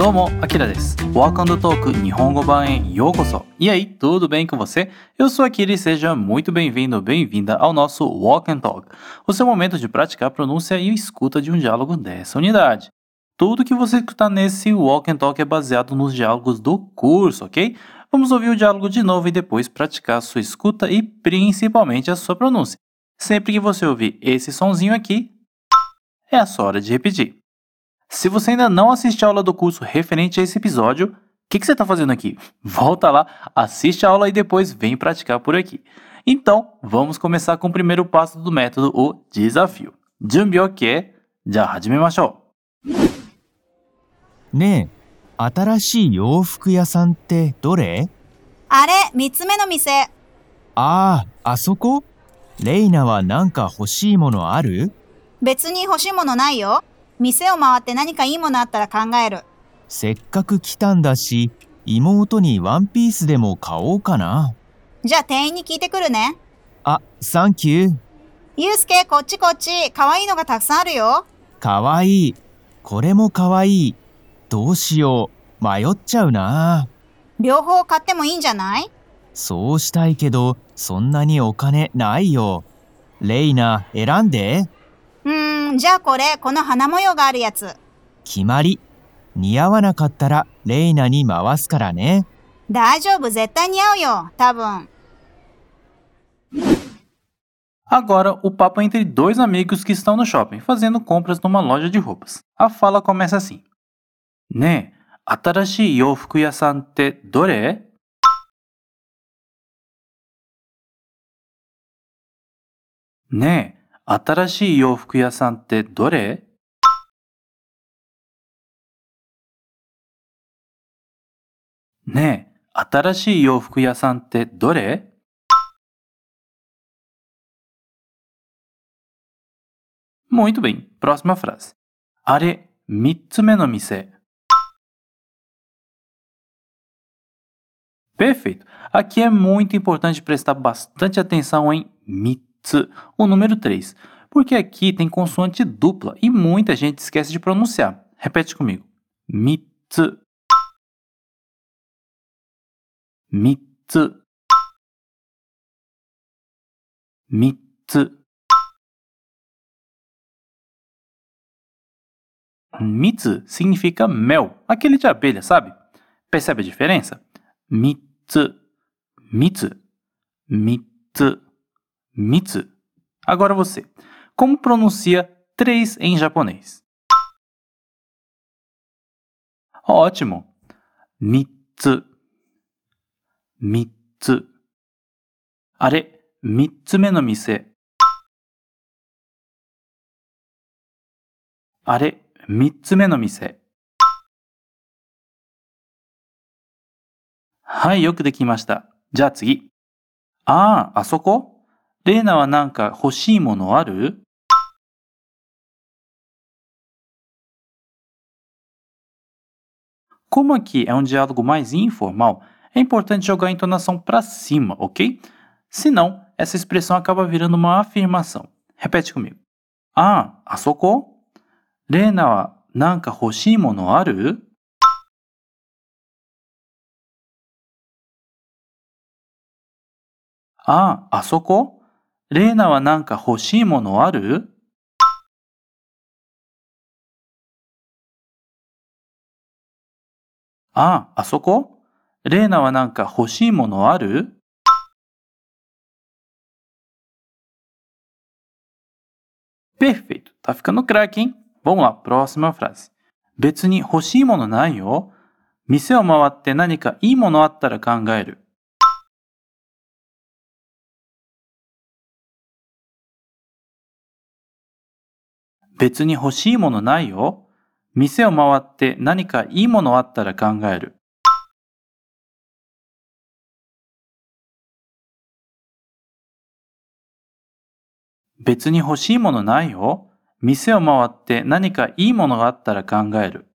どうも、アキラです。Walk on the Talk 日本語版へようこそ。E aí, tudo bem com você? Eu sou Akira e seja muito bem-vindo, bem-vinda ao nosso Walk and Talk, o seu momento de praticar a pronúncia e escuta de um diálogo dessa unidade. Tudo que você escutar nesse Walk and Talk é baseado nos diálogos do curso, ok? Vamos ouvir o diálogo de novo e depois praticar a sua escuta e principalmente a sua pronúncia. Sempre que você ouvir esse sonzinho aqui, é a sua hora de repetir. Se você ainda não assiste a aula do curso referente a esse episódio, o que, que você está fazendo aqui? Volta lá, assiste a aula e depois vem praticar por aqui. Então, vamos começar com o primeiro passo do método, o desafio. Junbi ok? Já hajimemashou. ねえ、新しい洋服屋さんってどれあれ、三つ目の店。ああ、あそこレイナはなんか欲しいものある 別に欲しいものないよ。店を回って何かいいものあったら考える。せっかく来たんだし、妹にワンピースでも買おうかな。じゃあ店員に聞いてくるね。あ、サンキュー。ゆうすけ、こっちこっち。かわいいのがたくさんあるよ。かわいい。これもかわいい。どうしよう。迷っちゃうな。両方買ってもいいんじゃない？そうしたいけど、そんなにお金ないよ。レイナ、選んで。うーん、じゃあこれ、この花模様があるやつ。決まり。似合わなかったらレイナに回すからね。大丈夫、絶対似合うよ。多分。Agora, o papo é entre dois amigos que estão no shopping fazendo compras numa loja de roupas. A fala começa assim: ねえ、新しい洋服屋さんってどれねえ、新しい洋服屋さんってどれねえ、新しい洋服屋さんってどれ Muito bem. Próxima frase. あれ、三つ目の店。Perfeito. Aqui é muito importante prestar bastante atenção em o número 3, porque aqui tem consoante dupla e muita gente esquece de pronunciar. Repete comigo. Mitsu. Mitsu. Mitsu. Mitsu significa mel, aquele de abelha, sabe? Percebe a diferença? Mitsu, mitsu, mitsu, mitsu. Agora você. Como pronuncia três em japonês? Ótimo. Mitsu, mitsu. あれ、三つ目の店。あれ、三つ目の店。はい、よくできました。じゃあ次。ああ、あそこ レイナはなんか欲しいものある Como aqui é um diálogo mais informal, é importante jogar a entonação para cima, ok? Senão, essa expressão acaba virando uma afirmação. Repete comigo. Ah, あそこレイナはなんか欲 レイナはなんか欲しいものある？ああ、そこ？レイナはなんか欲しいものある？Perfeito, tá ficando craque, hein? Vamos lá, próxima frase. 別に欲しいものないよ。店を回って何かいいものあったら考える。別に欲しいものないよ。店を回って何かいいものあったら考える。別に欲しいものないよ。店を回って何かいいものがあったら考える。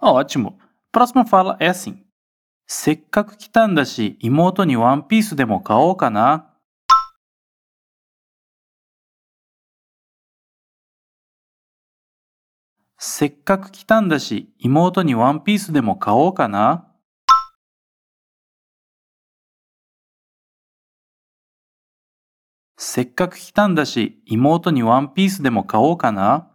Ótimo! Próxima fala é assim. せっかく来たんだし、妹にワンピースでも買おうかな。せっかく来たんだし、妹にワンピースでも買おうかな。せっかく来たんだし、妹にワンピースでも買おうかな。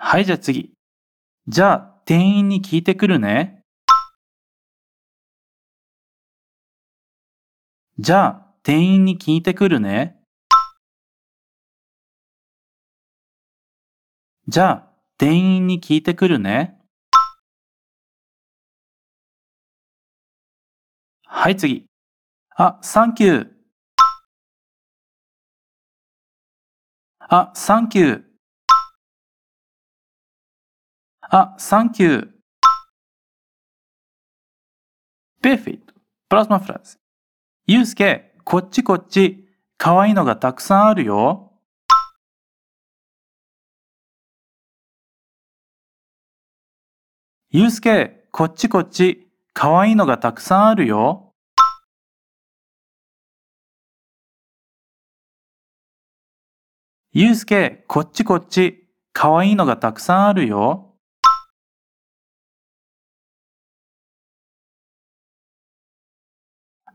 はい、じゃあ次。じゃあ、店員に聞いてくるね。じゃあ、店員に聞いてくるね。じゃあ、店員に聞いてくるね。はい、次。あ、サンキュー。あ、サンキュー。あ、サンキュー。Perfeito. Próxima frase. ゆうすけ、こっちこっち。かわいいのがたくさんあるよ。ゆうすけ、こっちこっち。かわいいのがたくさんあるよ。ゆうすけ、こっちこっち。かわいいのがたくさんあるよ。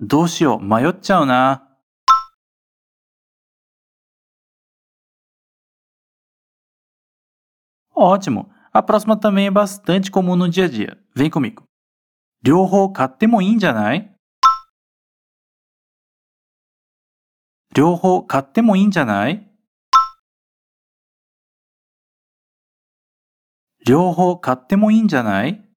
どうしよう、迷っちゃうな。かわいい、これもかわいい。どうしよう、迷っちゃうな。Ótimo! A próxima também é bastante comum no dia a dia. Vem comigo. 両方買ってもいいんじゃない？両方買ってもいいんじゃない？両方買ってもいいんじゃない？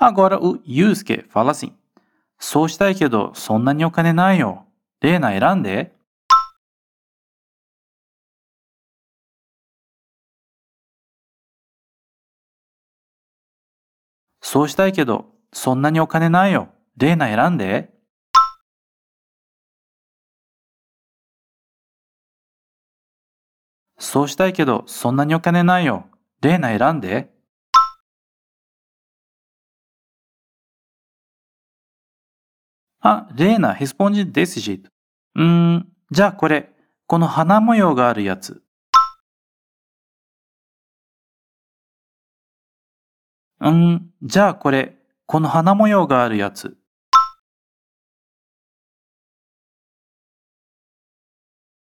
Agora o Yusuke fala assim. そうしたいけど、そんなにお金ないよ。レーナ選んで。そうしたいけど、そんなにお金ないよ。レーナ選んで。そうしたいけど、そんなにお金ないよ。レーナ選んで。あ、レーナ responde desse jeito. うーん、じゃあこれ、この花模様があるやつ。うーん、じゃあこれ、この花模様があるやつ。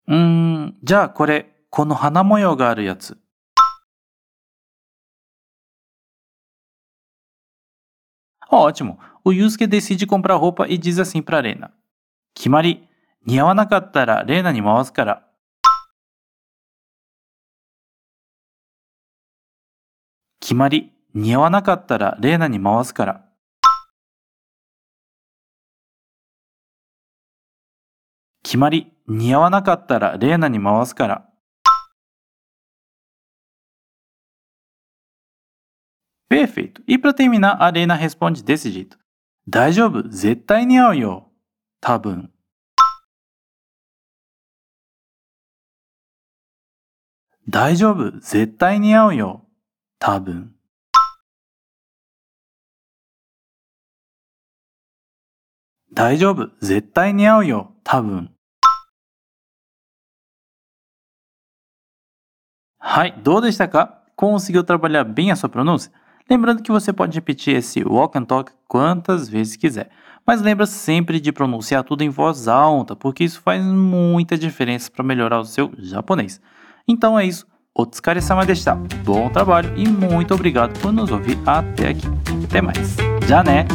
うーん、じゃあこれ、この花模様があるやつ。Ótimo! O Yusuke decide comprar roupa e diz assim para Rena. 決まり。似合わなかったらレーナに回すから。決まり。似合わなかったらレーナに回すから。決まり。似合わなかったらレーナに回すから。Perfeito. E para terminar, a Arena responde desse jeito. 大丈夫、絶対に合うよ。多分。大丈夫、絶対に合うよ。多分。大丈夫、絶対に合うよ。多分。はい、どうでしたか？Conseguiu trabalhar bem a sua pronúncia? Lembrando que você pode repetir esse walk and talk quantas vezes quiser. Mas lembra sempre de pronunciar tudo em voz alta, porque isso faz muita diferença para melhorar o seu japonês. Então é isso. Otsukare-sama deshita. Bom trabalho e muito obrigado por nos ouvir até aqui. Até mais. Já né?